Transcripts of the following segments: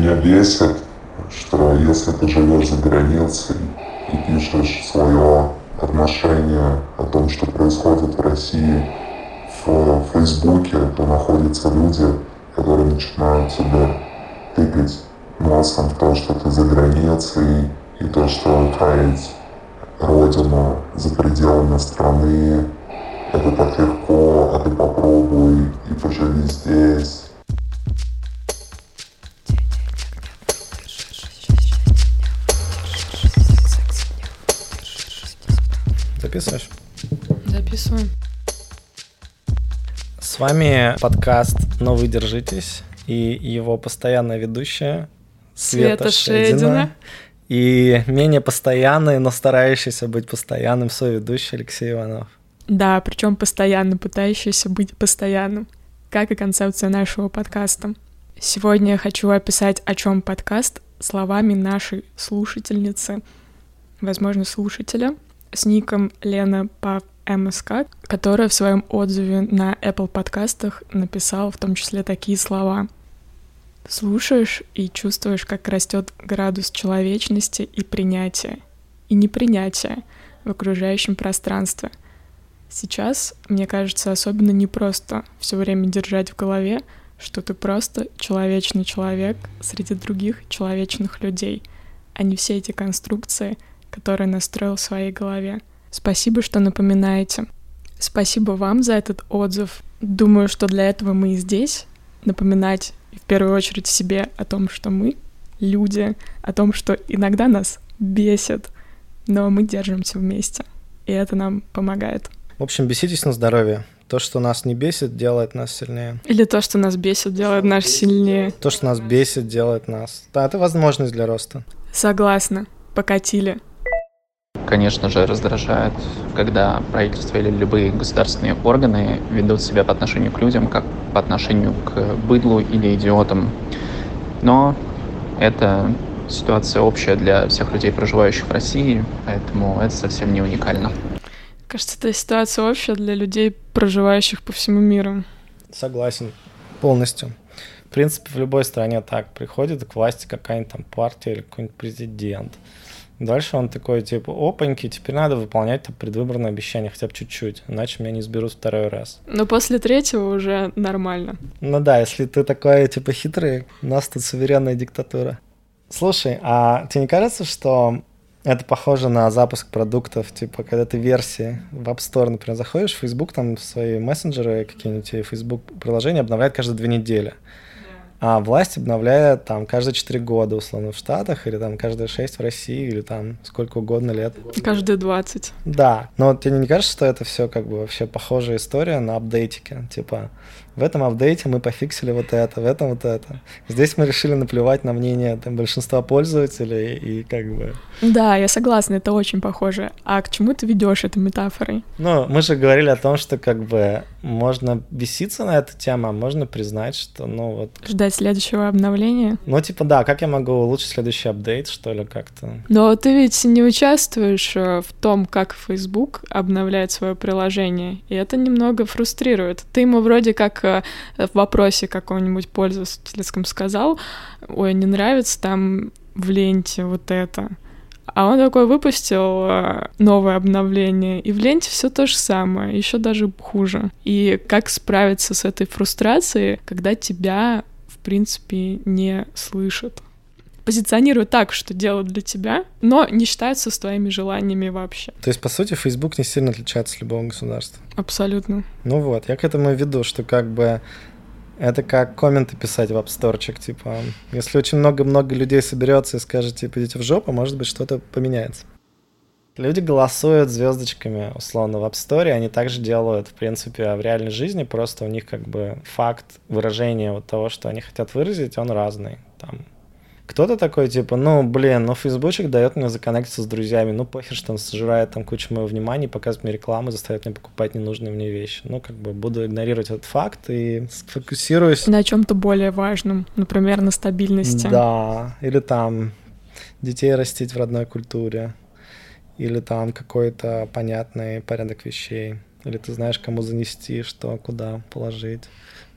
Меня бесит, что если ты живешь за границей и пишешь свое отношение о том, что происходит в России в Фейсбуке, то находятся люди, которые начинают тебя тыкать носом в то, что ты за границей, и то, что таять родину за пределами страны, это так легко, а ты попробуй и поживи здесь. Записываешь? Записываем. С вами подкаст «Но вы держитесь» и его постоянная ведущая Света, Света Шедина. Шедина. И менее постоянный, но старающийся быть постоянным соведущий Алексей Иванов. Да, причем постоянно пытающийся быть постоянным, как и концепция нашего подкаста. Сегодня я хочу описать, о чем подкаст, словами нашей слушательницы, возможно, слушателя, с ником Лена Пав МСК, которая в своем отзыве на Apple подкастах написала в том числе такие слова. Слушаешь и чувствуешь, как растет градус человечности и принятия, и непринятия в окружающем пространстве. Сейчас, мне кажется, особенно непросто все время держать в голове, что ты просто человечный человек среди других человечных людей, а не все эти конструкции, которые настроил в своей голове. Спасибо, что напоминаете. Спасибо вам за этот отзыв. Думаю, что для этого мы и здесь. Напоминать в первую очередь себе о том, что мы люди, о том, что иногда нас бесит, но мы держимся вместе, и это нам помогает. В общем, беситесь на здоровье. То, что нас не бесит, делает нас сильнее. Или то, что нас бесит, делает нас сильнее. То, что нас бесит, делает нас. Да, это возможность для роста. Согласна. Покатили. Конечно же, раздражает, когда правительство или любые государственные органы ведут себя по отношению к людям, как по отношению к быдлу или идиотам. Но это ситуация общая для всех людей, проживающих в России, поэтому это совсем не уникально. Кажется, это ситуация общая для людей, проживающих по всему миру. Согласен полностью. В принципе, в любой стране так. Приходит к власти какая-нибудь там партия или какой-нибудь президент. Дальше он такой, типа, опаньки, теперь надо выполнять там, предвыборные обещания хотя бы чуть-чуть, иначе меня не сберут второй раз. Но после третьего уже нормально. Ну да, если ты такой, типа, хитрый, у нас тут суверенная диктатура. Слушай, а тебе не кажется, что это похоже на запуск продуктов, типа, когда ты версии в App Store, например, заходишь в Facebook, там свои мессенджеры, какие-нибудь Facebook приложения обновляют каждые две недели. А власть обновляет там каждые 4 года, условно, в Штатах, или там каждые 6 в России, или там сколько угодно лет. Каждые 20. Да, но тебе не кажется, что это все как бы вообще похожая история на апдейтике? Типа, в этом апдейте мы пофиксили вот это, в этом вот это. Здесь мы решили наплевать на мнение там, большинства пользователей и как бы... Да, я согласна, это очень похоже. А к чему ты ведешь этой метафорой? Ну, мы же говорили о том, что как бы можно беситься на эту тему, а можно признать, что, ну вот... Ждать следующего обновления? Ну, типа, да, как я могу улучшить следующий апдейт, что ли, как-то? Но ты ведь не участвуешь э, в том, как Facebook обновляет свое приложение, и это немного фрустрирует. Ты ему вроде как э, в вопросе каком-нибудь пользовательском сказал, ой, не нравится там в ленте вот это. А он такой выпустил э, новое обновление, и в ленте все то же самое, еще даже хуже. И как справиться с этой фрустрацией, когда тебя, в принципе, не слышат? Позиционируют так, что делают для тебя, но не считаются с твоими желаниями вообще. То есть, по сути, Facebook не сильно отличается от любого государства? Абсолютно. Ну вот, я к этому веду, что как бы это как комменты писать в App Store, типа, если очень много-много людей соберется и скажет, типа, идите в жопу, может быть, что-то поменяется. Люди голосуют звездочками, условно, в App Store, они также делают, в принципе, в реальной жизни, просто у них как бы факт выражения вот того, что они хотят выразить, он разный. Там кто-то такой, типа, ну, блин, ну, фейсбучик дает мне законнектиться с друзьями, ну, похер, что он сожирает там кучу моего внимания, показывает мне рекламу, заставляет меня покупать ненужные мне вещи. Ну, как бы буду игнорировать этот факт и сфокусируюсь... На чем-то более важном, например, на стабильности. Да, или там детей растить в родной культуре, или там какой-то понятный порядок вещей, или ты знаешь, кому занести, что, куда положить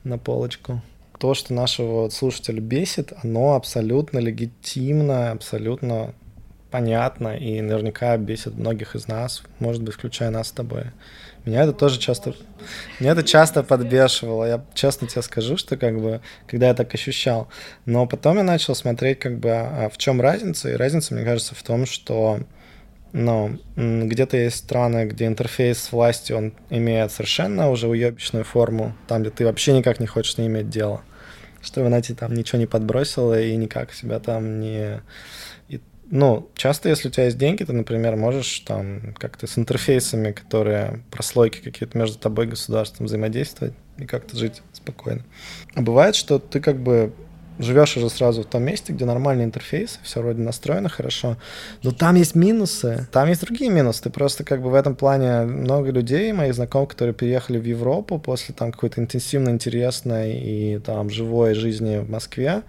на полочку. То, что нашего слушателя бесит, оно абсолютно легитимно, абсолютно понятно и наверняка бесит многих из нас, может быть, включая нас с тобой. Меня это тоже часто, меня это часто подбешивало. Я честно тебе скажу, что как бы, когда я так ощущал. Но потом я начал смотреть, как бы, а в чем разница. И разница, мне кажется, в том, что ну, где-то есть страны, где интерфейс с властью, он имеет совершенно уже уебищную форму, там, где ты вообще никак не хочешь не иметь дела. Что Венати там ничего не подбросила и никак себя там не ну, часто, если у тебя есть деньги, ты, например, можешь там как-то с интерфейсами, которые прослойки какие-то между тобой и государством взаимодействовать и как-то жить спокойно. А бывает, что ты как бы живешь уже сразу в том месте, где нормальный интерфейс, все вроде настроено хорошо, но там есть минусы, там есть другие минусы. Ты просто как бы в этом плане много людей, моих знакомых, которые переехали в Европу после там какой-то интенсивно интересной и там живой жизни в Москве,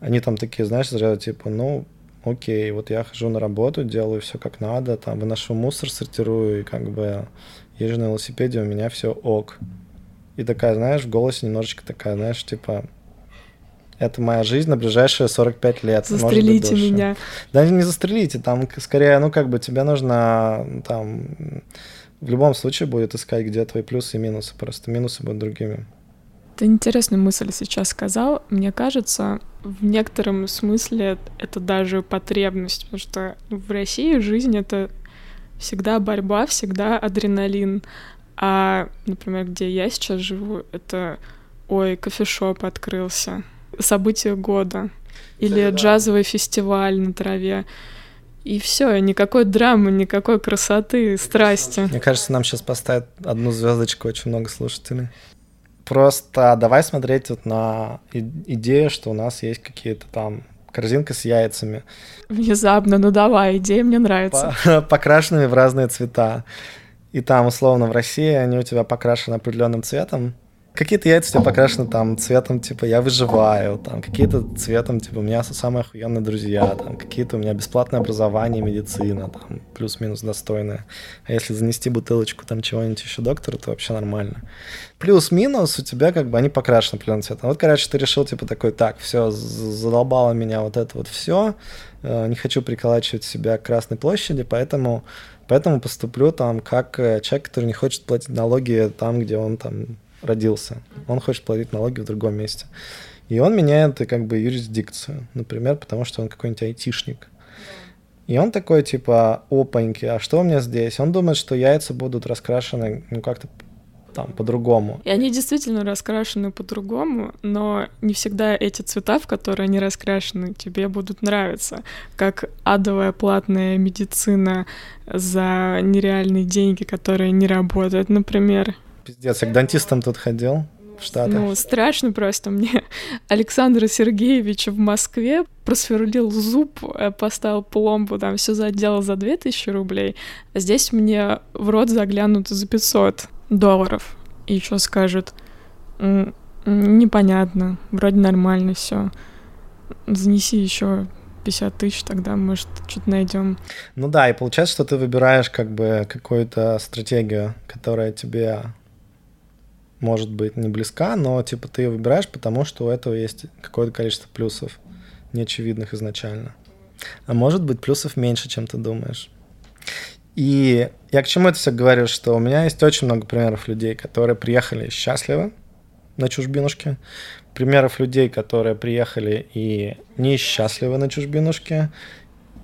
они там такие, знаешь, сразу типа, ну, окей, вот я хожу на работу, делаю все как надо, там выношу мусор, сортирую, и как бы езжу на велосипеде, у меня все ок. И такая, знаешь, в голосе немножечко такая, знаешь, типа, это моя жизнь на ближайшие 45 лет. Застрелите быть, меня. Да не застрелите, там скорее, ну как бы тебе нужно там в любом случае будет искать, где твои плюсы и минусы, просто минусы будут другими. Ты интересную мысль сейчас сказал. Мне кажется, в некотором смысле это даже потребность, потому что в России жизнь — это всегда борьба, всегда адреналин. А, например, где я сейчас живу, это ой, кофешоп открылся, событие года или да, джазовый да. фестиваль на траве. И все, никакой драмы, никакой красоты, страсти. Мне кажется, нам сейчас поставят одну звездочку очень много слушателей. Просто давай смотреть вот на идею, что у нас есть какие-то там корзинка с яйцами. Внезапно, ну давай, идея мне нравится. Покрашенными в разные цвета. И там, условно, в России они у тебя покрашены определенным цветом, Какие-то яйца у тебя покрашены там цветом, типа, я выживаю, там, какие-то цветом, типа, у меня самые охуенные друзья, там, какие-то у меня бесплатное образование, медицина, там, плюс-минус достойное. А если занести бутылочку там чего-нибудь еще доктору, то вообще нормально. Плюс-минус у тебя как бы они покрашены определенным цветом. Вот, короче, ты решил, типа, такой, так, все, задолбало меня вот это вот все, э, не хочу приколачивать себя к Красной площади, поэтому Поэтому поступлю там как э, человек, который не хочет платить налоги там, где он там родился. Он хочет платить налоги в другом месте. И он меняет как бы юрисдикцию, например, потому что он какой-нибудь айтишник. И он такой, типа, опаньки, а что у меня здесь? Он думает, что яйца будут раскрашены, ну, как-то там по-другому. И они действительно раскрашены по-другому, но не всегда эти цвета, в которые они раскрашены, тебе будут нравиться. Как адовая платная медицина за нереальные деньги, которые не работают, например. Пиздец, я к дантистам тут ходил в Штатах. Ну, страшно просто мне. Александр Сергеевич в Москве просверлил зуб, э, поставил пломбу, там все заделал за 2000 рублей, а здесь мне в рот заглянут за 500 долларов. И что скажут? Непонятно, вроде нормально все. Занеси еще 50 тысяч, тогда, может, что-то найдем. Ну да, и получается, что ты выбираешь как бы какую-то стратегию, которая тебе может быть не близка, но типа ты ее выбираешь, потому что у этого есть какое-то количество плюсов, неочевидных изначально. А может быть плюсов меньше, чем ты думаешь. И я к чему это все говорю, что у меня есть очень много примеров людей, которые приехали счастливы на чужбинушке, примеров людей, которые приехали и несчастливы на чужбинушке,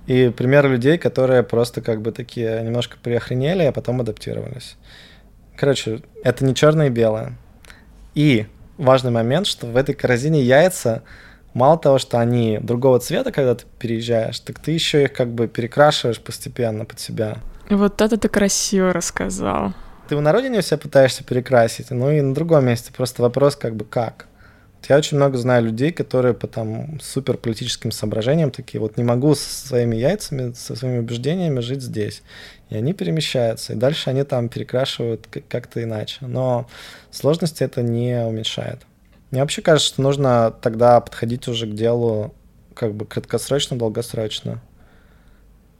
и примеры людей, которые просто как бы такие немножко приохренели, а потом адаптировались. Короче, это не черное и белое. И важный момент, что в этой корзине яйца мало того, что они другого цвета, когда ты переезжаешь, так ты еще их как бы перекрашиваешь постепенно под себя. Вот это ты красиво рассказал. Ты на родине все пытаешься перекрасить, ну и на другом месте. Просто вопрос как бы как. Я очень много знаю людей, которые по там супер политическим соображениям такие, вот не могу со своими яйцами, со своими убеждениями жить здесь. И они перемещаются, и дальше они там перекрашивают как-то иначе. Но сложности это не уменьшает. Мне вообще кажется, что нужно тогда подходить уже к делу как бы краткосрочно, долгосрочно.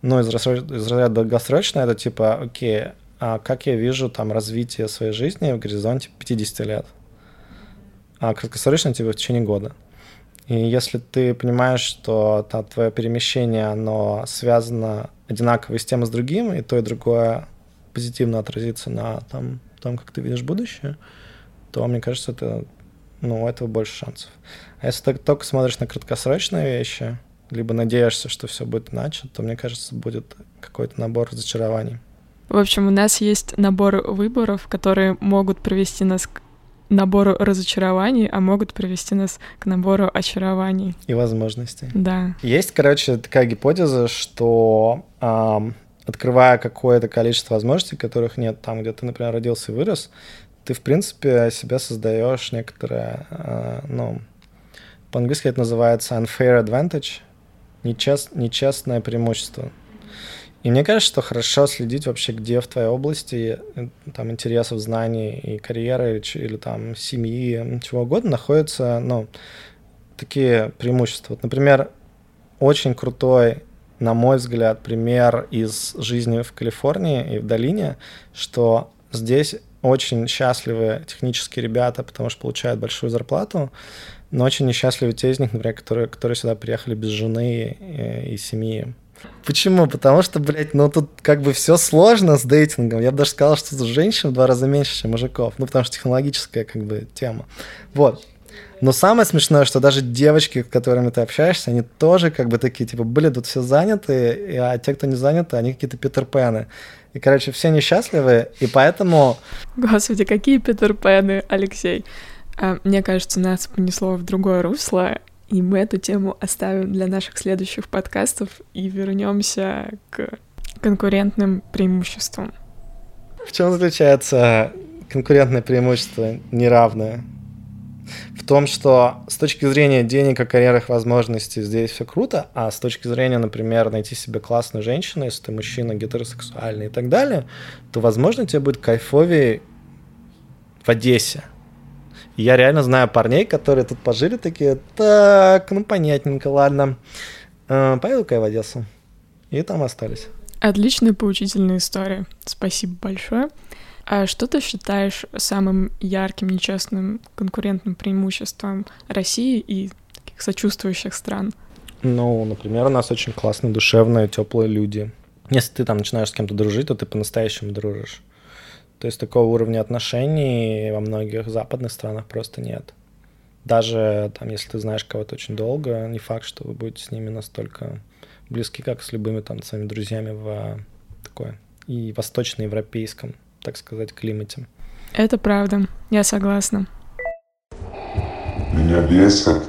Ну, из, из разряда долгосрочно это типа, окей, а как я вижу там развитие своей жизни в горизонте 50 лет? А краткосрочно тебе в течение года. И если ты понимаешь, что та, твое перемещение, оно связано одинаково с тем и с другим, и то и другое позитивно отразится на там, том, как ты видишь будущее, то, мне кажется, это, ну, у этого больше шансов. А если ты только смотришь на краткосрочные вещи, либо надеешься, что все будет иначе, то, мне кажется, будет какой-то набор разочарований. В общем, у нас есть набор выборов, которые могут привести нас к набору разочарований, а могут привести нас к набору очарований. И возможностей. Да. Есть, короче, такая гипотеза, что эм, открывая какое-то количество возможностей, которых нет там, где ты, например, родился и вырос, ты, в принципе, себя создаешь некоторое, э, ну, по-английски это называется unfair advantage, нечест, нечестное преимущество. И мне кажется, что хорошо следить вообще, где в твоей области э, там интересов, знаний и карьеры или, там семьи, чего угодно находятся, ну, такие преимущества. Вот, например, очень крутой, на мой взгляд, пример из жизни в Калифорнии и в долине, что здесь очень счастливы технические ребята, потому что получают большую зарплату, но очень несчастливы те из них, например, которые, которые сюда приехали без жены и, и семьи. Почему? Потому что, блядь, ну тут как бы все сложно с дейтингом. Я бы даже сказал, что тут женщин в два раза меньше, чем мужиков. Ну, потому что технологическая как бы тема. Вот. Но самое смешное, что даже девочки, с которыми ты общаешься, они тоже как бы такие, типа, были тут все заняты, а те, кто не заняты, они какие-то питерпены. И, короче, все несчастливы, и поэтому... Господи, какие питерпены, Алексей. А, мне кажется, нас понесло в другое русло, и мы эту тему оставим для наших следующих подкастов и вернемся к конкурентным преимуществам. В чем заключается конкурентное преимущество неравное? В том, что с точки зрения денег и карьерных возможностей здесь все круто, а с точки зрения, например, найти себе классную женщину, если ты мужчина гетеросексуальный и так далее, то, возможно, тебе будет кайфовее в Одессе, я реально знаю парней, которые тут пожили такие, так, ну понятненько, ладно. Э, поеду-ка я в Одессу. И там остались. Отличная поучительная история. Спасибо большое. А что ты считаешь самым ярким, нечестным конкурентным преимуществом России и таких сочувствующих стран? Ну, например, у нас очень классные, душевные, теплые люди. Если ты там начинаешь с кем-то дружить, то ты по-настоящему дружишь. То есть такого уровня отношений во многих западных странах просто нет. Даже там, если ты знаешь кого-то очень долго, не факт, что вы будете с ними настолько близки, как с любыми там своими друзьями в такой и восточноевропейском, так сказать, климате. Это правда, я согласна. Меня бесит,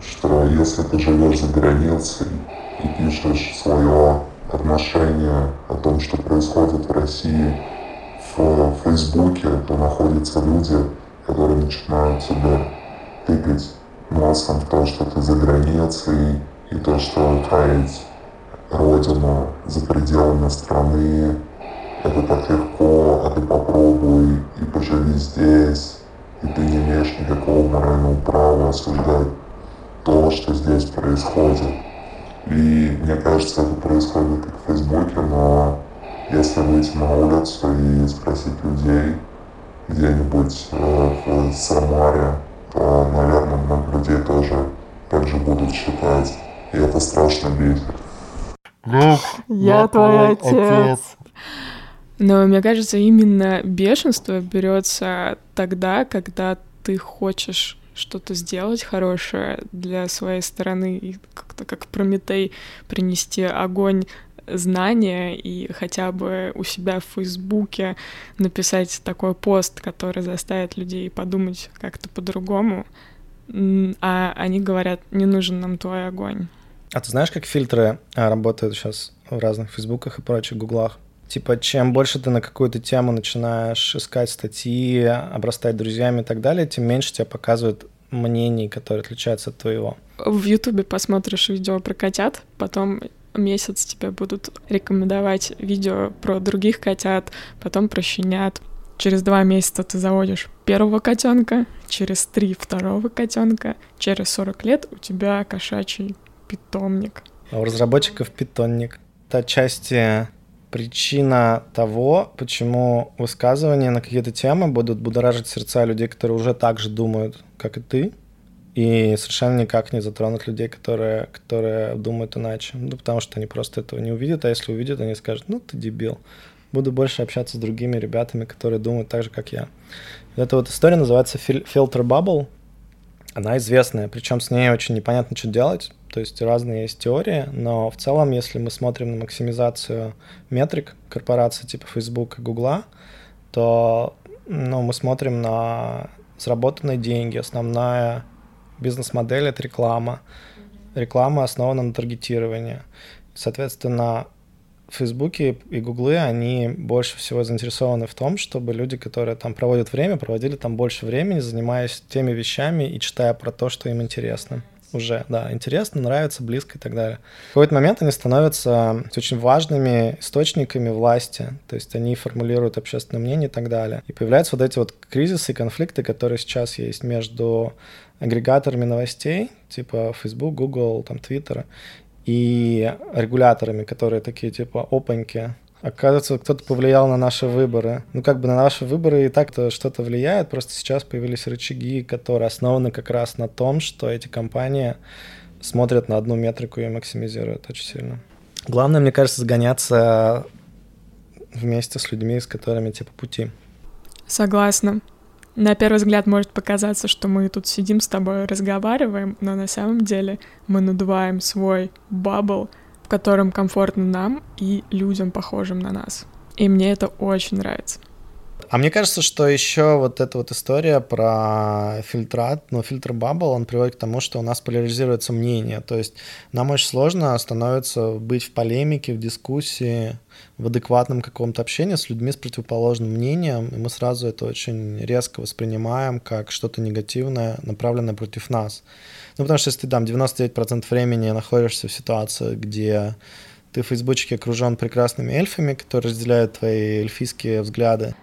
что если ты живешь за границей и пишешь свое отношение о том, что происходит в России, в Фейсбуке, то находятся люди, которые начинают тебя тыкать носом в то, что ты за границей, и то, что таять родину за пределами страны, это так легко, а ты попробуй и поживи здесь, и ты не имеешь никакого морального права осуждать то, что здесь происходит. И мне кажется, это происходит как в Фейсбуке, но если выйти на улицу и спросить людей где-нибудь э, в Самаре, то, наверное, много людей тоже так же будут считать. И это страшно бесит. Я, я твой отец. отец. Но мне кажется, именно бешенство берется тогда, когда ты хочешь что-то сделать хорошее для своей стороны и как-то как Прометей принести огонь знания и хотя бы у себя в Фейсбуке написать такой пост, который заставит людей подумать как-то по-другому, а они говорят, не нужен нам твой огонь. А ты знаешь, как фильтры а, работают сейчас в разных фейсбуках и прочих гуглах? Типа, чем больше ты на какую-то тему начинаешь искать статьи, обрастать друзьями и так далее, тем меньше тебе показывают мнений, которые отличаются от твоего. В Ютубе посмотришь видео про котят, потом месяц тебе будут рекомендовать видео про других котят, потом про щенят. Через два месяца ты заводишь первого котенка, через три второго котенка, через 40 лет у тебя кошачий питомник. А у разработчиков питомник. Это отчасти причина того, почему высказывания на какие-то темы будут будоражить сердца людей, которые уже так же думают, как и ты, и совершенно никак не затронут людей, которые, которые думают иначе. Ну, потому что они просто этого не увидят, а если увидят, они скажут, ну, ты дебил. Буду больше общаться с другими ребятами, которые думают так же, как я. И эта вот история называется Filter Bubble. Она известная, причем с ней очень непонятно, что делать, то есть разные есть теории, но в целом, если мы смотрим на максимизацию метрик корпораций типа Facebook и Google, то ну, мы смотрим на заработанные деньги. Основная бизнес-модель — это реклама. Реклама основана на таргетировании. Соответственно, Facebook и Google, они больше всего заинтересованы в том, чтобы люди, которые там проводят время, проводили там больше времени, занимаясь теми вещами и читая про то, что им интересно уже, да, интересно, нравится, близко и так далее. В какой-то момент они становятся очень важными источниками власти, то есть они формулируют общественное мнение и так далее. И появляются вот эти вот кризисы и конфликты, которые сейчас есть между агрегаторами новостей, типа Facebook, Google, там, Twitter, и регуляторами, которые такие типа опаньки, Оказывается, кто-то повлиял на наши выборы. Ну, как бы на наши выборы и так-то что-то влияет, просто сейчас появились рычаги, которые основаны как раз на том, что эти компании смотрят на одну метрику и максимизируют очень сильно. Главное, мне кажется, сгоняться вместе с людьми, с которыми типа пути. Согласна. На первый взгляд может показаться, что мы тут сидим с тобой, разговариваем, но на самом деле мы надуваем свой bubble, в котором комфортно нам и людям, похожим на нас. И мне это очень нравится. А мне кажется, что еще вот эта вот история про фильтрат, ну, filter bubble, он приводит к тому, что у нас поляризируется мнение. То есть нам очень сложно становится быть в полемике, в дискуссии, в адекватном каком-то общении с людьми с противоположным мнением, и мы сразу это очень резко воспринимаем как что-то негативное, направленное против нас. Ну, потому что если ты там 99% времени находишься в ситуации, где ты в фейсбучке окружен прекрасными эльфами, которые разделяют твои эльфийские взгляды,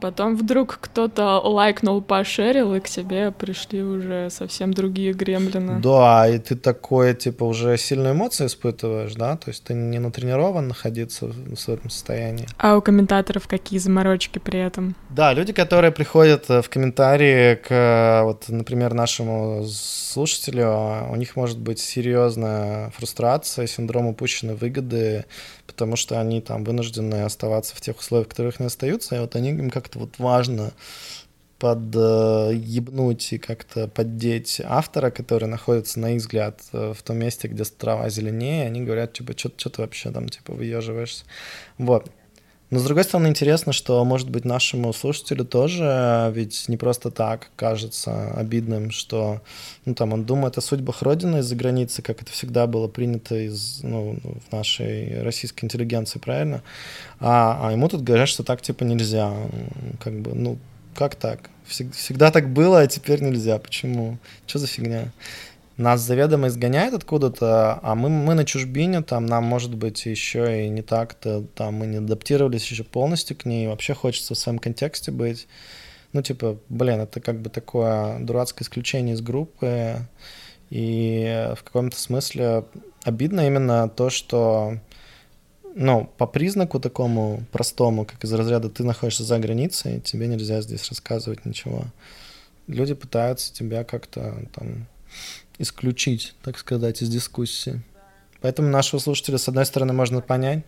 Потом вдруг кто-то лайкнул, пошерил, и к тебе пришли уже совсем другие гремлины. Да, и ты такое, типа, уже сильные эмоции испытываешь, да? То есть ты не натренирован находиться в, этом состоянии. А у комментаторов какие заморочки при этом? Да, люди, которые приходят э, в комментарии к, э, вот, например, нашему слушателю, у них может быть серьезная фрустрация, синдром упущенной выгоды, потому что они там вынуждены оставаться в тех условиях, в которых они остаются, и вот они им как-то вот важно подъебнуть и как-то поддеть автора, который находится, на их взгляд, в том месте, где трава зеленее, они говорят, типа, что ты вообще там, типа, выеживаешься. Вот. Но, с другой стороны, интересно, что, может быть, нашему слушателю тоже ведь не просто так кажется обидным, что, ну, там, он думает о судьбах Родины из-за границы, как это всегда было принято из, ну, в нашей российской интеллигенции, правильно? А, а ему тут говорят, что так, типа, нельзя. Как бы, ну, как так? Всегда так было, а теперь нельзя. Почему? Что за фигня? Нас заведомо изгоняют откуда-то, а мы, мы на чужбине, там нам, может быть, еще и не так-то, там мы не адаптировались еще полностью к ней, вообще хочется в своем контексте быть. Ну, типа, блин, это как бы такое дурацкое исключение из группы, и в каком-то смысле обидно именно то, что ну, по признаку такому простому, как из разряда ты находишься за границей, тебе нельзя здесь рассказывать ничего. Люди пытаются тебя как-то там исключить, так сказать, из дискуссии. Поэтому нашего слушателя, с одной стороны, можно понять.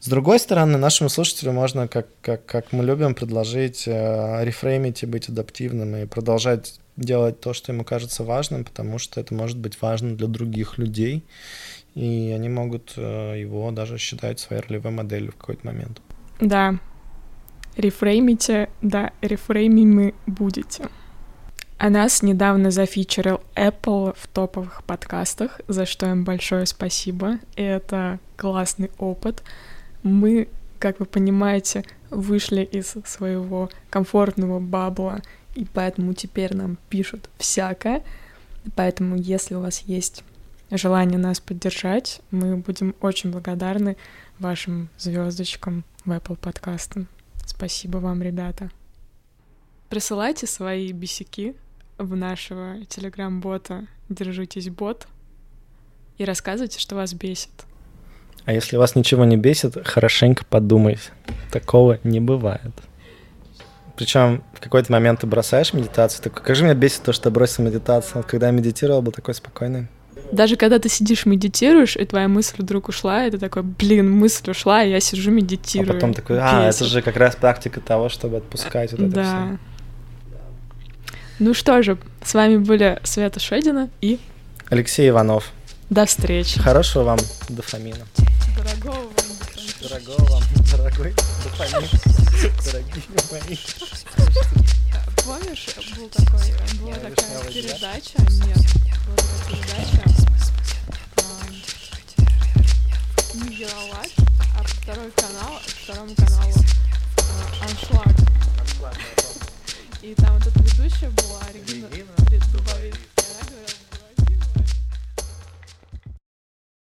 С другой стороны, нашему слушателю можно, как, как, как мы любим, предложить э, рефреймить и быть адаптивным, и продолжать делать то, что ему кажется важным, потому что это может быть важно для других людей, и они могут э, его даже считать своей ролевой моделью в какой-то момент. Да, рефреймите, да, рефреймимы будете. А нас недавно зафичерил Apple в топовых подкастах, за что им большое спасибо. И это классный опыт. Мы, как вы понимаете, вышли из своего комфортного бабла, и поэтому теперь нам пишут всякое. Поэтому, если у вас есть желание нас поддержать, мы будем очень благодарны вашим звездочкам в Apple подкастах. Спасибо вам, ребята. Присылайте свои бесяки в нашего телеграм-бота «Держитесь, бот» и рассказывайте, что вас бесит. А если вас ничего не бесит, хорошенько подумайте. Такого не бывает. Причем в какой-то момент ты бросаешь медитацию, такой, как же меня бесит то, что я бросил медитацию. Вот когда я медитировал, был такой спокойный. Даже когда ты сидишь, медитируешь, и твоя мысль вдруг ушла, и ты такой, блин, мысль ушла, и я сижу, медитирую. А потом такой, а, Бесит. это же как раз практика того, чтобы отпускать вот это да. все. Ну что же, с вами были Света Шедина и Алексей Иванов. До встречи. Хорошего вам дофамина. Дорогого вам дофамина. Дорогого вам, дорогой дофамин. Дорогие мои. Помнишь, был такой, была такая передача, нет, была такая передача, не Ералаш, а второй канал, второму каналу Аншлаг. И там вот эта ведущая была, Регина, Регина Дубовик.